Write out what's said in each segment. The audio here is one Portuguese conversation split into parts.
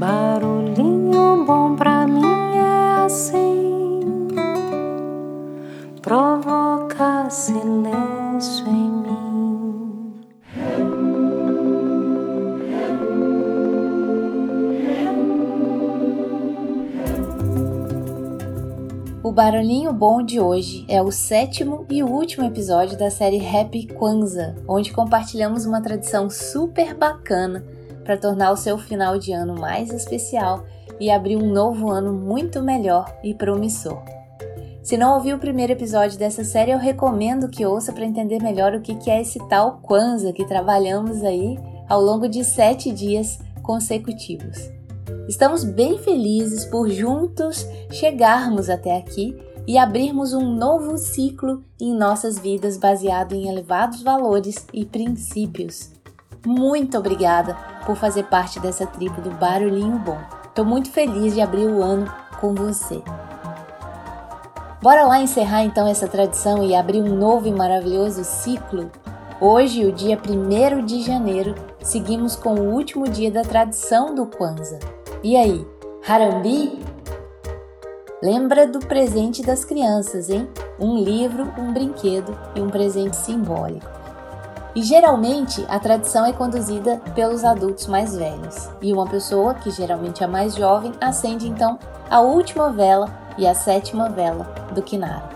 Barulhinho bom pra mim é assim, provoca silêncio em mim. O Barulhinho Bom de hoje é o sétimo e último episódio da série Happy Kwanzaa, onde compartilhamos uma tradição super bacana para tornar o seu final de ano mais especial e abrir um novo ano muito melhor e promissor. Se não ouviu o primeiro episódio dessa série, eu recomendo que ouça para entender melhor o que é esse tal Kwanzaa que trabalhamos aí ao longo de sete dias consecutivos. Estamos bem felizes por juntos chegarmos até aqui e abrirmos um novo ciclo em nossas vidas baseado em elevados valores e princípios. Muito obrigada por fazer parte dessa tribo do Barulhinho Bom. Estou muito feliz de abrir o ano com você. Bora lá encerrar então essa tradição e abrir um novo e maravilhoso ciclo? Hoje, o dia 1 de janeiro, seguimos com o último dia da tradição do Kwanzaa. E aí, Harambi? Lembra do presente das crianças, hein? Um livro, um brinquedo e um presente simbólico. E geralmente a tradição é conduzida pelos adultos mais velhos, e uma pessoa, que geralmente é mais jovem, acende então a última vela e a sétima vela do Kinara.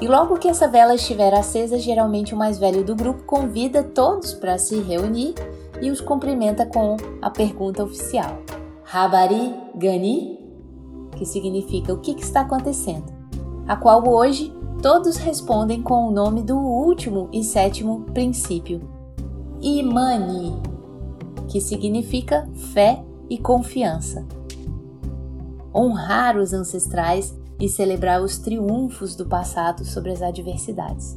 E logo que essa vela estiver acesa, geralmente o mais velho do grupo convida todos para se reunir e os cumprimenta com a pergunta oficial: Habari Gani? Que significa o que, que está acontecendo? A qual hoje todos respondem com o nome do último e sétimo princípio, Imani, que significa fé e confiança. Honrar os ancestrais e celebrar os triunfos do passado sobre as adversidades.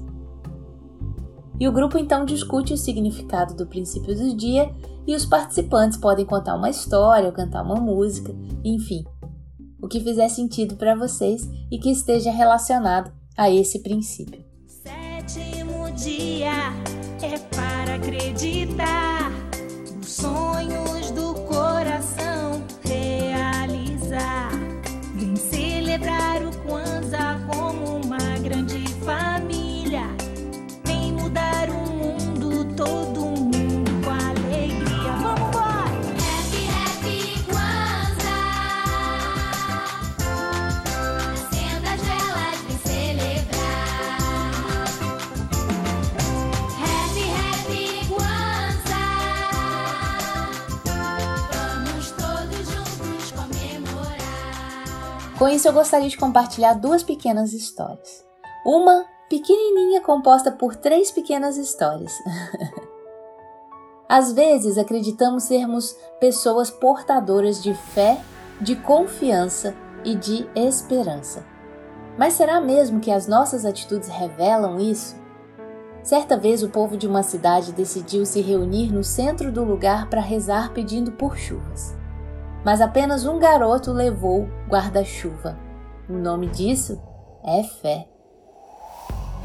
E o grupo então discute o significado do princípio do dia e os participantes podem contar uma história cantar uma música, enfim, o que fizer sentido para vocês e que esteja relacionado a esse princípio. Sétimo dia é para acreditar nos sonhos do coração realizar. Vem celebrar o Kwanzaa como uma grande família. Vem mudar o mundo, todo Com isso, eu gostaria de compartilhar duas pequenas histórias. Uma pequenininha composta por três pequenas histórias. Às vezes acreditamos sermos pessoas portadoras de fé, de confiança e de esperança. Mas será mesmo que as nossas atitudes revelam isso? Certa vez o povo de uma cidade decidiu se reunir no centro do lugar para rezar pedindo por chuvas. Mas apenas um garoto levou guarda-chuva. O nome disso é fé.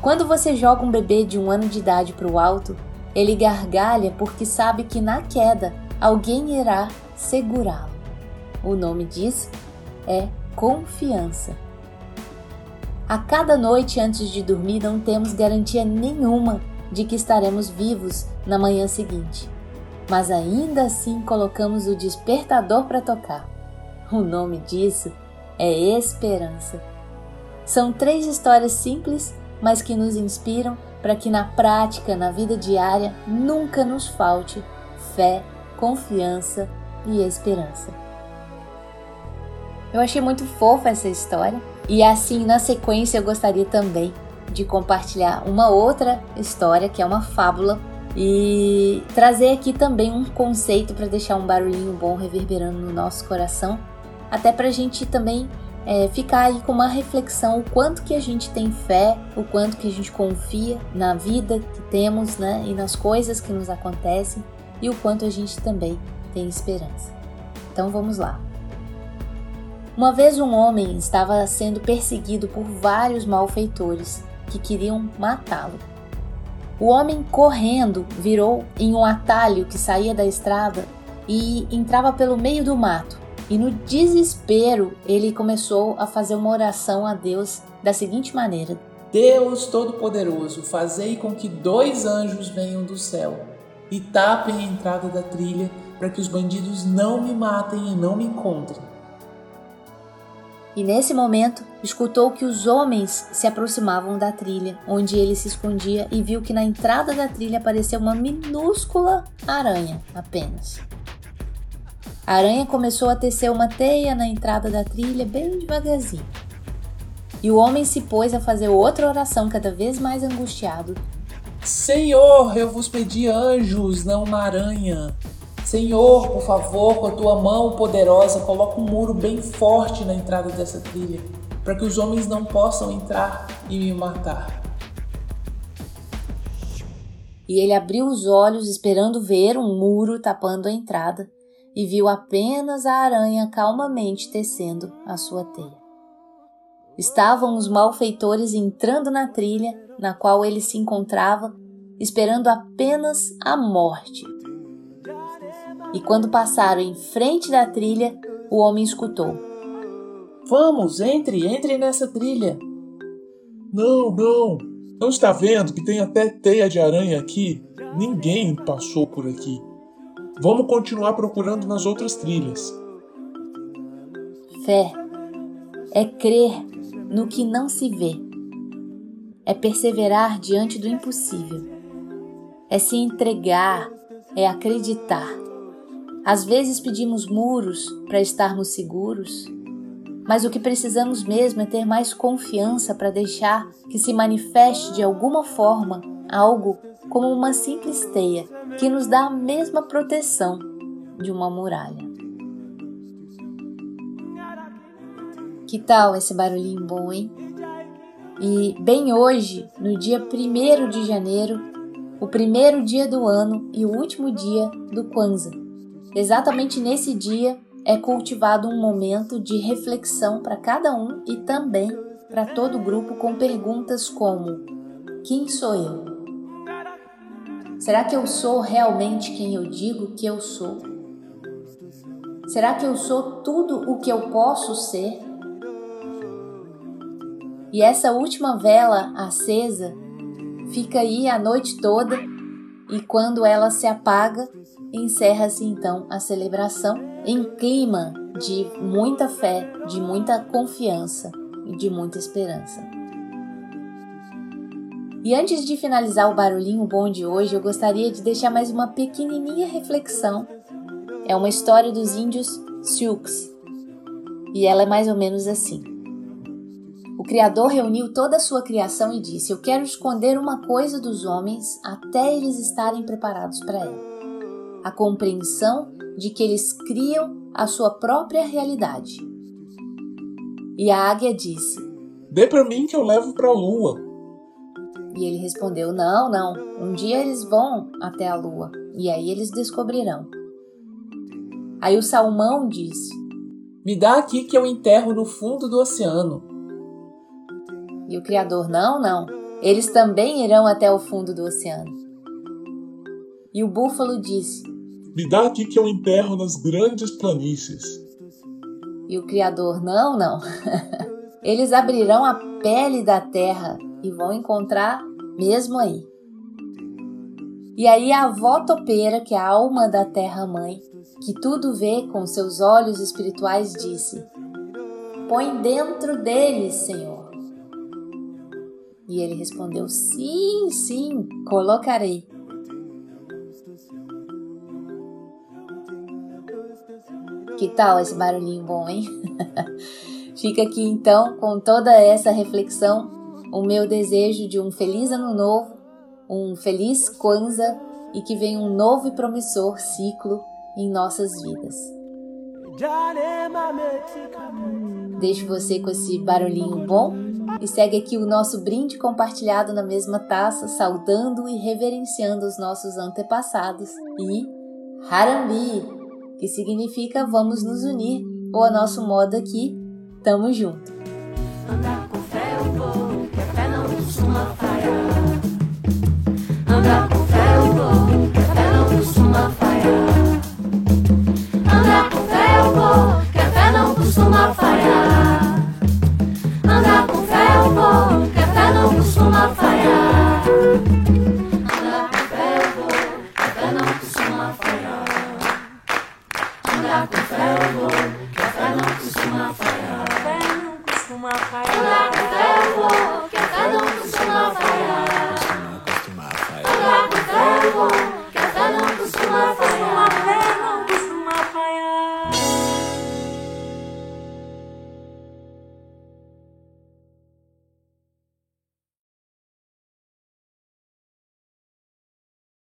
Quando você joga um bebê de um ano de idade para o alto, ele gargalha porque sabe que na queda alguém irá segurá-lo. O nome disso é confiança. A cada noite antes de dormir não temos garantia nenhuma de que estaremos vivos na manhã seguinte, mas ainda assim colocamos o despertador para tocar. O nome disso é esperança. São três histórias simples, mas que nos inspiram para que na prática, na vida diária, nunca nos falte fé, confiança e esperança. Eu achei muito fofa essa história e assim, na sequência, eu gostaria também de compartilhar uma outra história que é uma fábula e trazer aqui também um conceito para deixar um barulhinho bom reverberando no nosso coração, até para a gente também é, ficar aí com uma reflexão o quanto que a gente tem fé, o quanto que a gente confia na vida que temos, né, e nas coisas que nos acontecem e o quanto a gente também tem esperança. Então vamos lá. Uma vez um homem estava sendo perseguido por vários malfeitores que queriam matá-lo. O homem correndo virou em um atalho que saía da estrada e entrava pelo meio do mato. E no desespero, ele começou a fazer uma oração a Deus da seguinte maneira: Deus Todo-Poderoso, fazei com que dois anjos venham do céu e tapem a entrada da trilha para que os bandidos não me matem e não me encontrem. E nesse momento, escutou que os homens se aproximavam da trilha, onde ele se escondia, e viu que na entrada da trilha apareceu uma minúscula aranha apenas. A aranha começou a tecer uma teia na entrada da trilha bem devagarzinho. E o homem se pôs a fazer outra oração cada vez mais angustiado. Senhor, eu vos pedi anjos, não uma aranha. Senhor, por favor, com a tua mão poderosa, coloca um muro bem forte na entrada dessa trilha, para que os homens não possam entrar e me matar. E ele abriu os olhos esperando ver um muro tapando a entrada e viu apenas a aranha calmamente tecendo a sua teia. Estavam os malfeitores entrando na trilha na qual ele se encontrava, esperando apenas a morte. E quando passaram em frente da trilha, o homem escutou: Vamos, entre, entre nessa trilha. Não, não. Não está vendo que tem até teia de aranha aqui? Ninguém passou por aqui. Vamos continuar procurando nas outras trilhas. Fé é crer no que não se vê, é perseverar diante do impossível, é se entregar, é acreditar. Às vezes pedimos muros para estarmos seguros, mas o que precisamos mesmo é ter mais confiança para deixar que se manifeste de alguma forma algo como uma simples teia que nos dá a mesma proteção de uma muralha. Que tal esse barulhinho bom, hein? E bem hoje, no dia 1 de janeiro, o primeiro dia do ano e o último dia do Kwanzaa. Exatamente nesse dia é cultivado um momento de reflexão para cada um e também para todo o grupo com perguntas como: Quem sou eu? Será que eu sou realmente quem eu digo que eu sou? Será que eu sou tudo o que eu posso ser? E essa última vela acesa fica aí a noite toda e quando ela se apaga, encerra-se então a celebração em clima de muita fé, de muita confiança e de muita esperança. E antes de finalizar o barulhinho bom de hoje, eu gostaria de deixar mais uma pequenininha reflexão. É uma história dos índios Sioux e ela é mais ou menos assim. O Criador reuniu toda a sua criação e disse: Eu quero esconder uma coisa dos homens até eles estarem preparados para ela. A compreensão de que eles criam a sua própria realidade. E a águia disse: Dê para mim que eu levo para a lua. E ele respondeu: Não, não. Um dia eles vão até a lua e aí eles descobrirão. Aí o salmão disse: Me dá aqui que eu enterro no fundo do oceano. E o Criador: Não, não. Eles também irão até o fundo do oceano. E o búfalo disse: Me dá aqui que eu enterro nas grandes planícies. E o Criador: Não, não. Eles abrirão a pele da terra e vão encontrar mesmo aí. E aí a avó topeira, que é a alma da terra-mãe, que tudo vê com seus olhos espirituais, disse: Põe dentro deles, Senhor. E ele respondeu: Sim, sim, colocarei. Que tal esse barulhinho bom, hein? Fica aqui então com toda essa reflexão o meu desejo de um feliz ano novo, um feliz Kwanzaa e que venha um novo e promissor ciclo em nossas vidas. Deixo você com esse barulhinho bom e segue aqui o nosso brinde compartilhado na mesma taça, saudando e reverenciando os nossos antepassados. E Harambi, que significa vamos nos unir, ou a nosso modo aqui, tamo junto. Andar com fé eu vou, que a fé não costuma falhar. Andar com fé eu vou, que a fé não costuma falhar. Andar com fé eu vou, que a fé não costuma falhar.